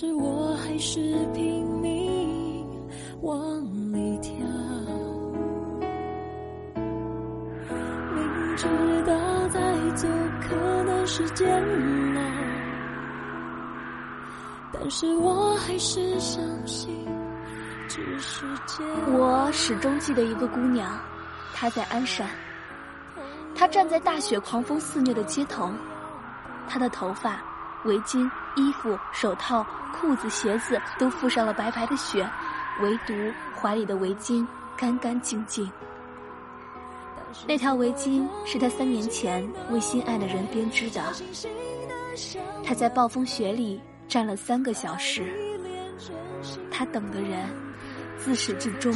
是我还是拼命往里跳，明知道再走可能是煎熬，但是我还是相信，只是煎熬。我始终记得一个姑娘，她在鞍山。她站在大雪狂风肆虐的街头，她的头发、围巾、衣服、手套、裤子、鞋子都覆上了白白的雪，唯独怀里的围巾干干净净。那条围巾是他三年前为心爱的人编织的。他在暴风雪里站了三个小时，他等的人自始至终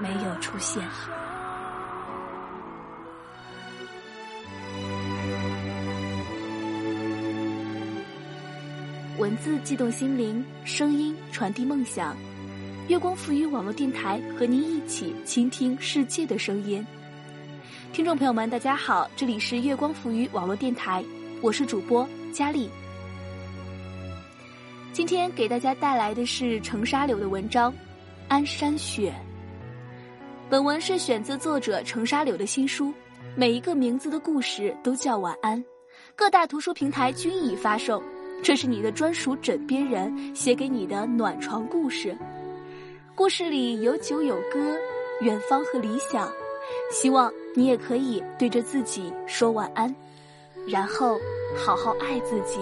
没有出现。文字悸动心灵，声音传递梦想。月光赋予网络电台和您一起倾听世界的声音。听众朋友们，大家好，这里是月光赋予网络电台，我是主播佳丽。今天给大家带来的是程沙柳的文章《安山雪》。本文是选自作者程沙柳的新书，每一个名字的故事都叫晚安。各大图书平台均已发售。这是你的专属枕边人写给你的暖床故事，故事里有酒有歌，远方和理想，希望你也可以对着自己说晚安，然后好好爱自己。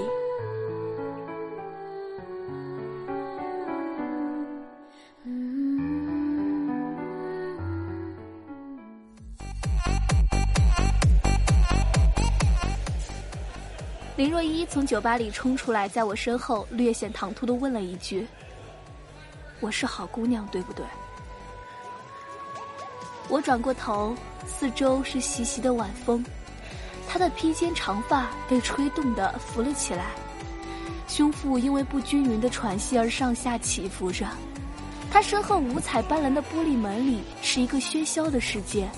林若依从酒吧里冲出来，在我身后略显唐突的问了一句：“我是好姑娘，对不对？”我转过头，四周是习习的晚风，她的披肩长发被吹动的浮了起来，胸腹因为不均匀的喘息而上下起伏着。她身后五彩斑斓的玻璃门里是一个喧嚣的世界，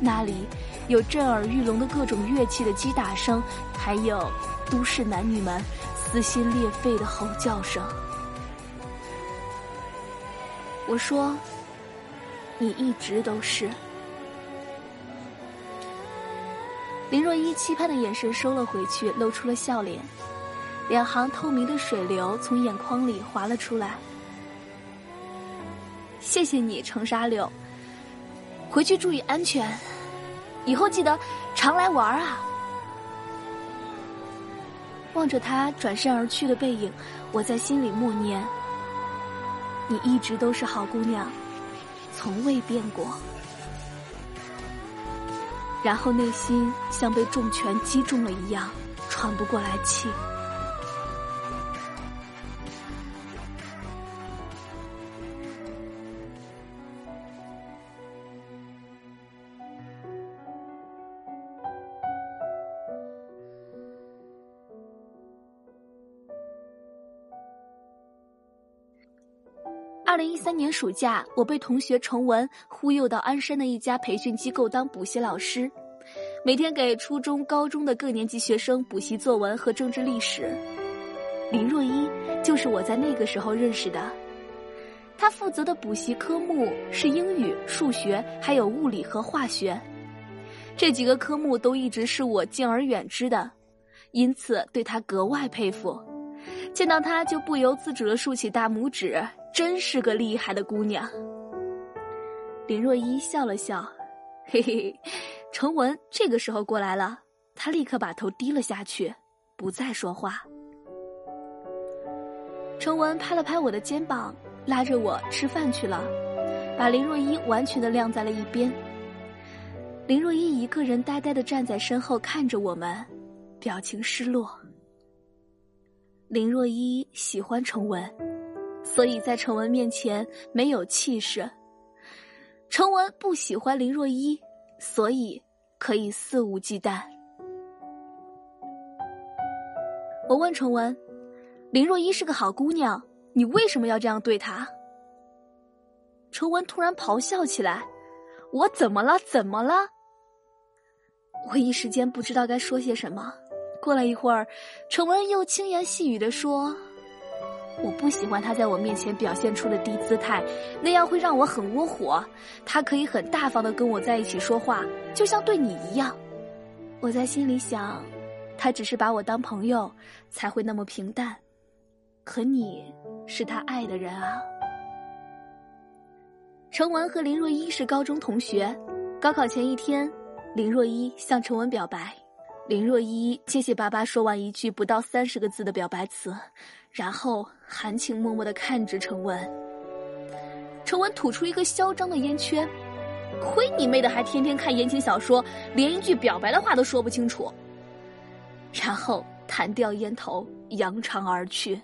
那里。有震耳欲聋的各种乐器的击打声，还有都市男女们撕心裂肺的吼叫声。我说：“你一直都是。”林若依期盼的眼神收了回去，露出了笑脸，两行透明的水流从眼眶里滑了出来。谢谢你，程沙柳。回去注意安全。以后记得常来玩啊！望着他转身而去的背影，我在心里默念：“你一直都是好姑娘，从未变过。”然后内心像被重拳击中了一样，喘不过来气。二零一三年暑假，我被同学程文忽悠到鞍山的一家培训机构当补习老师，每天给初中、高中的各年级学生补习作文和政治历史。林若依就是我在那个时候认识的，她负责的补习科目是英语、数学，还有物理和化学，这几个科目都一直是我敬而远之的，因此对她格外佩服，见到她就不由自主地竖起大拇指。真是个厉害的姑娘。林若依笑了笑，嘿嘿，程文这个时候过来了，他立刻把头低了下去，不再说话。程文拍了拍我的肩膀，拉着我吃饭去了，把林若依完全的晾在了一边。林若依一个人呆呆的站在身后看着我们，表情失落。林若依喜欢程文。所以在程文面前没有气势。程文不喜欢林若依，所以可以肆无忌惮。我问程文：“林若依是个好姑娘，你为什么要这样对她？”程文突然咆哮起来：“我怎么了？怎么了？”我一时间不知道该说些什么。过了一会儿，程文又轻言细语的说。我不喜欢他在我面前表现出的低姿态，那样会让我很窝火。他可以很大方的跟我在一起说话，就像对你一样。我在心里想，他只是把我当朋友，才会那么平淡。可你是他爱的人啊。程文和林若一是高中同学，高考前一天，林若一向程文表白。林若一结结巴巴说完一句不到三十个字的表白词，然后含情脉脉的看着程文。程文吐出一个嚣张的烟圈，亏你妹的还天天看言情小说，连一句表白的话都说不清楚。然后弹掉烟头，扬长而去。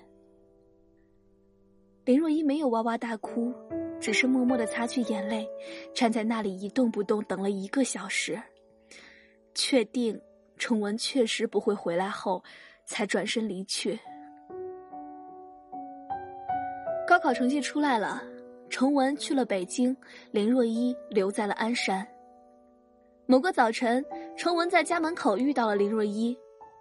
林若依没有哇哇大哭，只是默默的擦去眼泪，站在那里一动不动，等了一个小时，确定。程文确实不会回来后，才转身离去。考成绩出来了，程文去了北京，林若依留在了鞍山。某个早晨，程文在家门口遇到了林若依，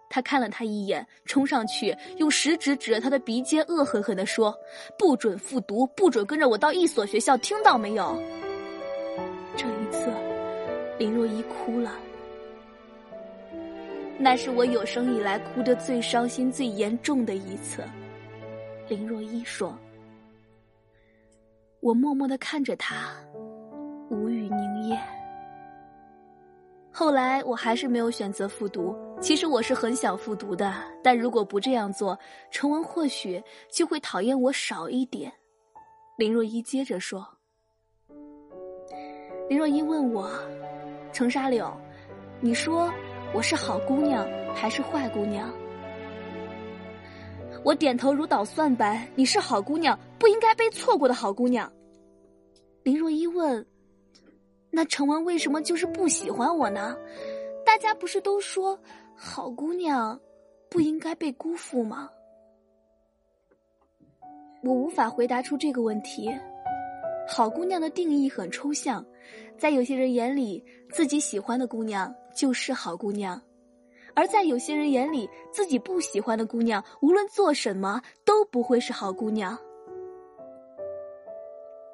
他看了他一眼，冲上去用食指指着他的鼻尖，恶狠狠地说：“不准复读，不准跟着我到一所学校，听到没有？”这一次，林若依哭了。那是我有生以来哭得最伤心、最严重的一次。林若依说：“我默默的看着他，无语凝噎。后来我还是没有选择复读。其实我是很想复读的，但如果不这样做，程文或许就会讨厌我少一点。”林若依接着说：“林若依问我，程沙柳，你说？”我是好姑娘还是坏姑娘？我点头如捣蒜般。你是好姑娘，不应该被错过的好姑娘。林若依问：“那程文为什么就是不喜欢我呢？大家不是都说好姑娘不应该被辜负吗？”我无法回答出这个问题。好姑娘的定义很抽象，在有些人眼里，自己喜欢的姑娘。就是好姑娘，而在有些人眼里，自己不喜欢的姑娘，无论做什么都不会是好姑娘。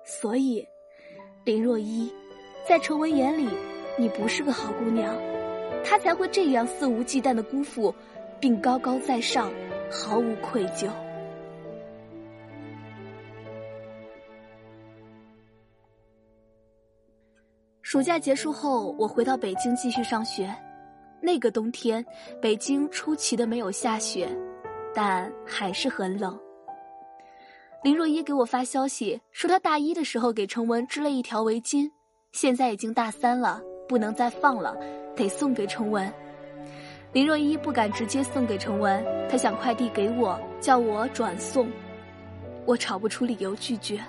所以，林若一，在程文眼里，你不是个好姑娘，他才会这样肆无忌惮的辜负，并高高在上，毫无愧疚。暑假结束后，我回到北京继续上学。那个冬天，北京出奇的没有下雪，但还是很冷。林若一给我发消息说，她大一的时候给程文织了一条围巾，现在已经大三了，不能再放了，得送给程文。林若一不敢直接送给程文，她想快递给我，叫我转送。我找不出理由拒绝。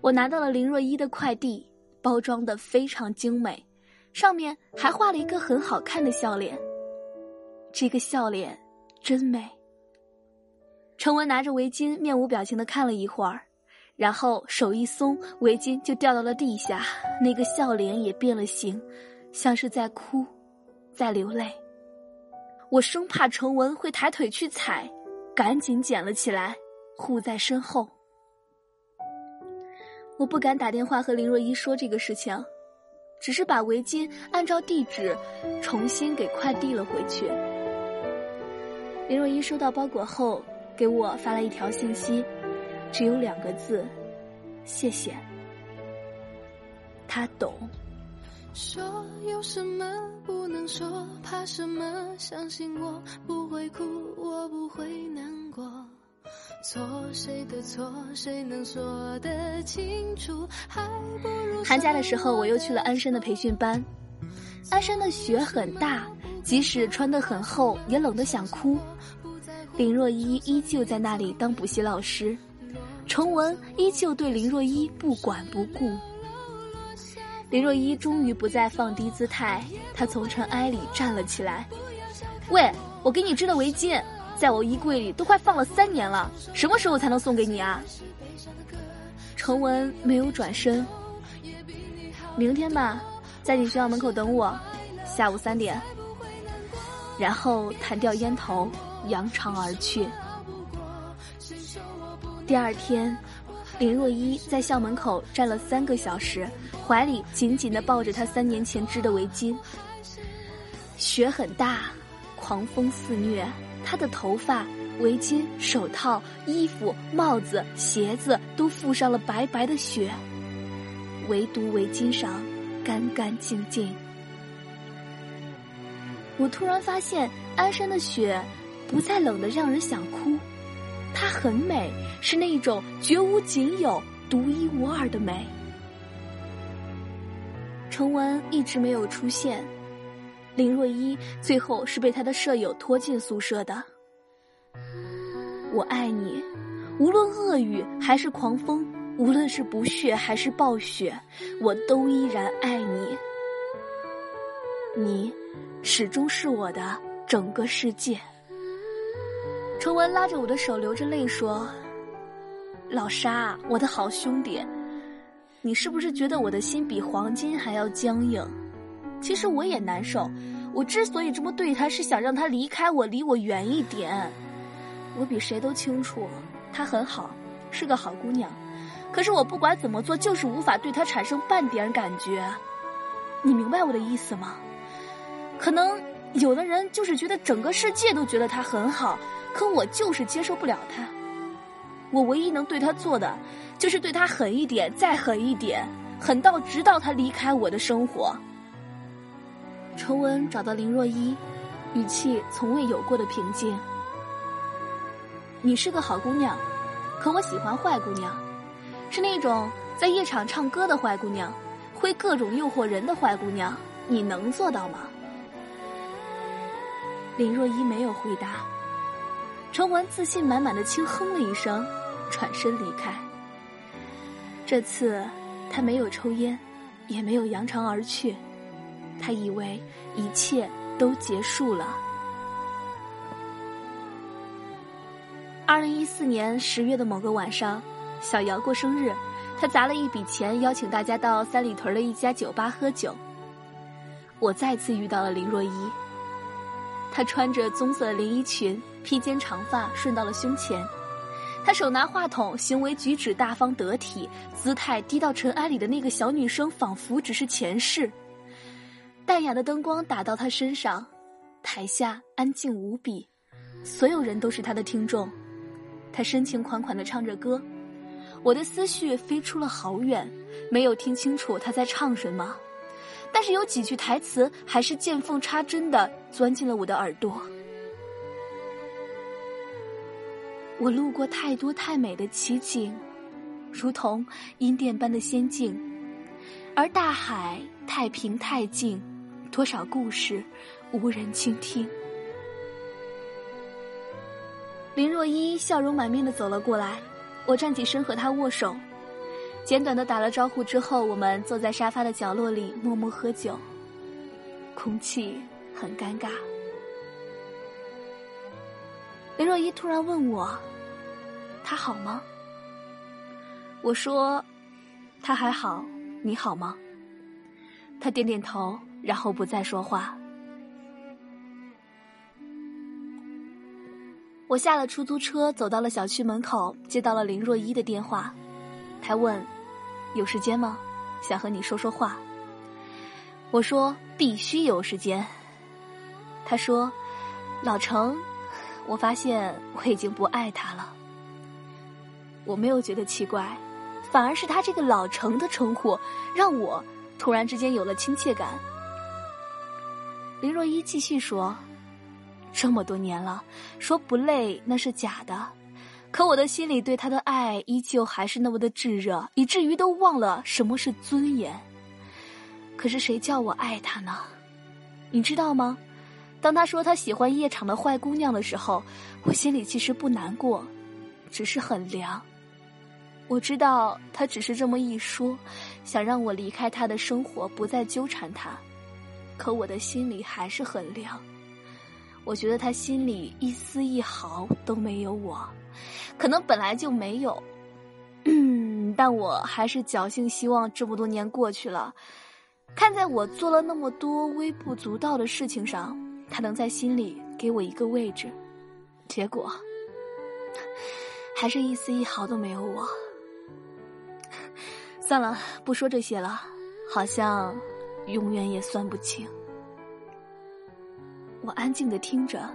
我拿到了林若一的快递。包装的非常精美，上面还画了一个很好看的笑脸。这个笑脸真美。程文拿着围巾，面无表情的看了一会儿，然后手一松，围巾就掉到了地下，那个笑脸也变了形，像是在哭，在流泪。我生怕程文会抬腿去踩，赶紧捡了起来，护在身后。我不敢打电话和林若一说这个事情，只是把围巾按照地址重新给快递了回去。林若一收到包裹后，给我发了一条信息，只有两个字：谢谢。他懂。说有什么不能说，怕什么？相信我不会哭，我不会难寒假的时候，我又去了鞍山的培训班。鞍山的雪很大，即使穿得很厚，也冷得想哭。林若依依旧在那里当补习老师，崇文依旧对林若依不管不顾。林若依终于不再放低姿态，她从尘埃里站了起来。喂，我给你织的围巾。在我衣柜里都快放了三年了，什么时候才能送给你啊？程文没有转身。明天吧，在你学校门口等我，下午三点。然后弹掉烟头，扬长而去。第二天，林若依在校门口站了三个小时，怀里紧紧的抱着她三年前织的围巾。雪很大，狂风肆虐，他的头发、围巾、手套、衣服、帽子、鞋子都覆上了白白的雪，唯独围巾上干干净净。我突然发现，鞍山的雪不再冷得让人想哭。它很美，是那种绝无仅有、独一无二的美。程文一直没有出现，林若依最后是被他的舍友拖进宿舍的。我爱你，无论恶雨还是狂风，无论是不屑还是暴雪，我都依然爱你。你，始终是我的整个世界。程文拉着我的手，流着泪说：“老沙，我的好兄弟，你是不是觉得我的心比黄金还要僵硬？其实我也难受。我之所以这么对他，是想让他离开我，离我远一点。我比谁都清楚，她很好，是个好姑娘。可是我不管怎么做，就是无法对她产生半点感觉。你明白我的意思吗？可能有的人就是觉得整个世界都觉得她很好。”可我就是接受不了他，我唯一能对他做的，就是对他狠一点，再狠一点，狠到直到他离开我的生活。程文找到林若依，语气从未有过的平静。你是个好姑娘，可我喜欢坏姑娘，是那种在夜场唱歌的坏姑娘，会各种诱惑人的坏姑娘。你能做到吗？林若依没有回答。程文自信满满的轻哼了一声，转身离开。这次他没有抽烟，也没有扬长而去，他以为一切都结束了。二零一四年十月的某个晚上，小姚过生日，他砸了一笔钱邀请大家到三里屯的一家酒吧喝酒。我再次遇到了林若依。她穿着棕色连衣裙，披肩长发顺到了胸前。她手拿话筒，行为举止大方得体，姿态低到尘埃里的那个小女生，仿佛只是前世。淡雅的灯光打到他身上，台下安静无比，所有人都是他的听众。他深情款款的唱着歌，我的思绪飞出了好远，没有听清楚他在唱什么。但是有几句台词还是见缝插针的钻进了我的耳朵。我路过太多太美的奇景，如同阴殿般的仙境，而大海太平太静，多少故事无人倾听。林若依笑容满面的走了过来，我站起身和她握手。简短的打了招呼之后，我们坐在沙发的角落里默默喝酒，空气很尴尬。林若依突然问我：“他好吗？”我说：“他还好，你好吗？”他点点头，然后不再说话。我下了出租车，走到了小区门口，接到了林若依的电话，他问。有时间吗？想和你说说话。我说必须有时间。他说：“老程，我发现我已经不爱他了。”我没有觉得奇怪，反而是他这个老程的称呼让我突然之间有了亲切感。林若依继续说：“这么多年了，说不累那是假的。”可我的心里对他的爱依旧还是那么的炙热，以至于都忘了什么是尊严。可是谁叫我爱他呢？你知道吗？当他说他喜欢夜场的坏姑娘的时候，我心里其实不难过，只是很凉。我知道他只是这么一说，想让我离开他的生活，不再纠缠他。可我的心里还是很凉。我觉得他心里一丝一毫都没有我。可能本来就没有，嗯，但我还是侥幸希望这么多年过去了，看在我做了那么多微不足道的事情上，他能在心里给我一个位置。结果，还是一丝一毫都没有我。算了，不说这些了，好像永远也算不清。我安静的听着。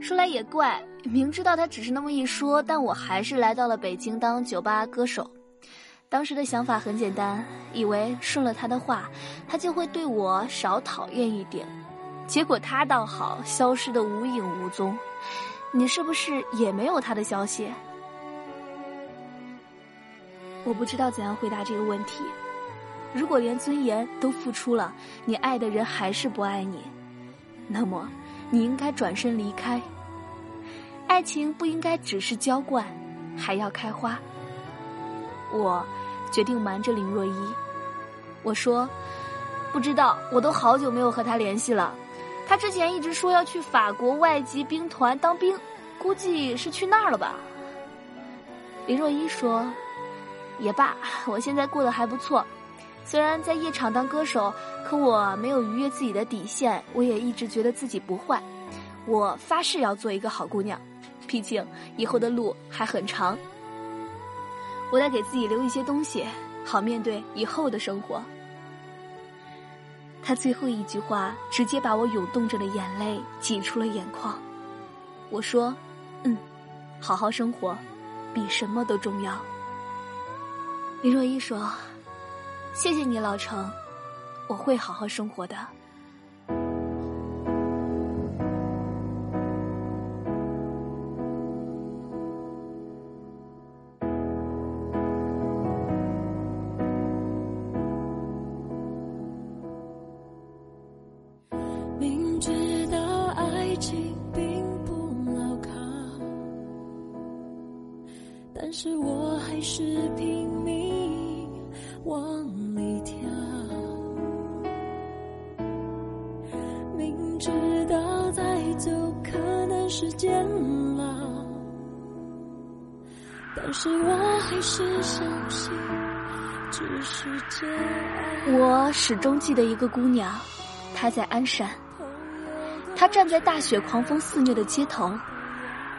说来也怪，明知道他只是那么一说，但我还是来到了北京当酒吧歌手。当时的想法很简单，以为顺了他的话，他就会对我少讨厌一点。结果他倒好，消失的无影无踪。你是不是也没有他的消息？我不知道怎样回答这个问题。如果连尊严都付出了，你爱的人还是不爱你，那么。你应该转身离开。爱情不应该只是浇灌，还要开花。我决定瞒着林若依。我说，不知道，我都好久没有和他联系了。他之前一直说要去法国外籍兵团当兵，估计是去那儿了吧。林若依说，也罢，我现在过得还不错。虽然在夜场当歌手，可我没有逾越自己的底线。我也一直觉得自己不坏，我发誓要做一个好姑娘。毕竟以后的路还很长，我得给自己留一些东西，好面对以后的生活。他最后一句话直接把我涌动着的眼泪挤出了眼眶。我说：“嗯，好好生活，比什么都重要。”林若依说。谢谢你，老程，我会好好生活的。我始终记得一个姑娘，她在鞍山，她站在大雪狂风肆虐的街头，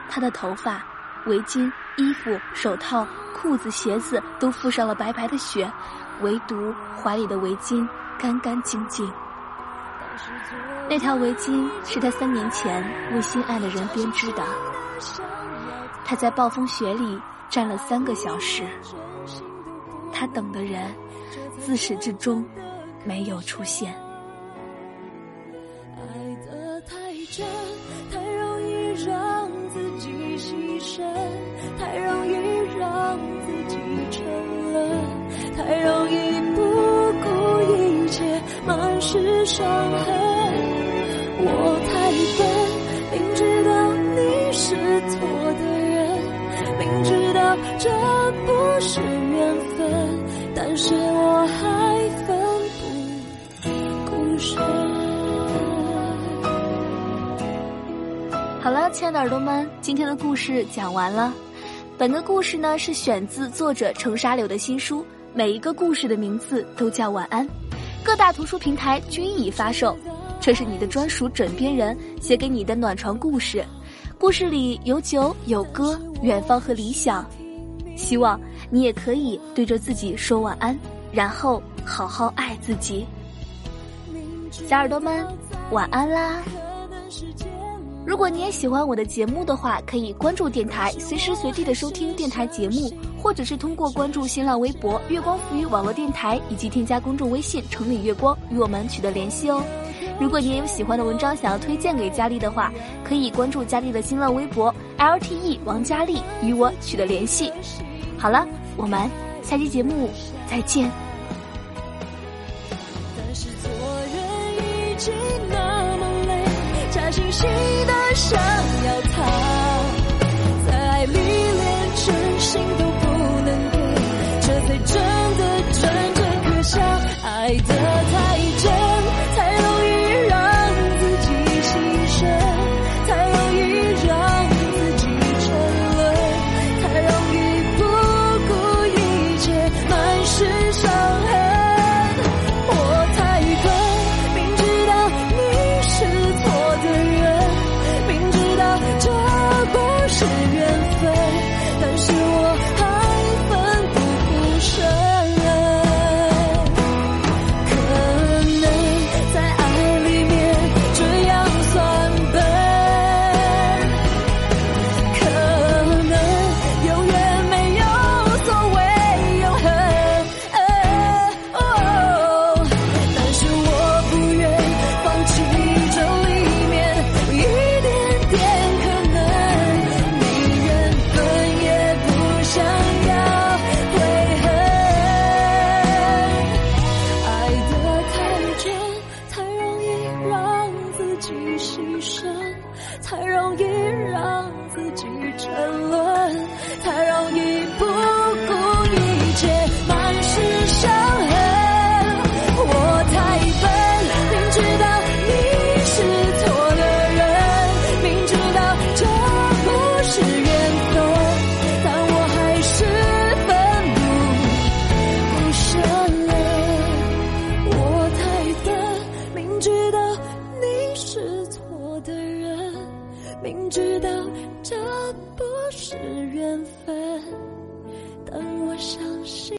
她的头发、围巾、衣服、手套、裤子、鞋子都覆上了白白的雪，唯独怀里的围巾干干净净。那条围巾是她三年前为心爱的人编织的。她在暴风雪里站了三个小时，他等的人自始至终没有出现。爱得太真，太容易让自己牺牲，太容易让自己沉沦，太容易不顾一切，满是伤痕。我太这不是缘分，但是我还奋不顾身。好了，亲爱的耳朵们，今天的故事讲完了。本个故事呢是选自作者程沙柳的新书，每一个故事的名字都叫晚安，各大图书平台均已发售。这是你的专属枕边人写给你的暖床故事，故事里有酒有歌，远方和理想。希望你也可以对着自己说晚安，然后好好爱自己。小耳朵们，晚安啦！如果你也喜欢我的节目的话，可以关注电台，随时随地的收听电台节目，或者是通过关注新浪微博“月光浮语网络电台”以及添加公众微信“城里月光”与我们取得联系哦。如果你也有喜欢的文章想要推荐给佳丽的话，可以关注佳丽的新浪微博 LTE 王佳丽与我取得联系。好了，我们下期节目再见。但是做人已经那么累，假惺惺的想要逃，在爱里连真心都不能给，这才真的真正可笑，爱的太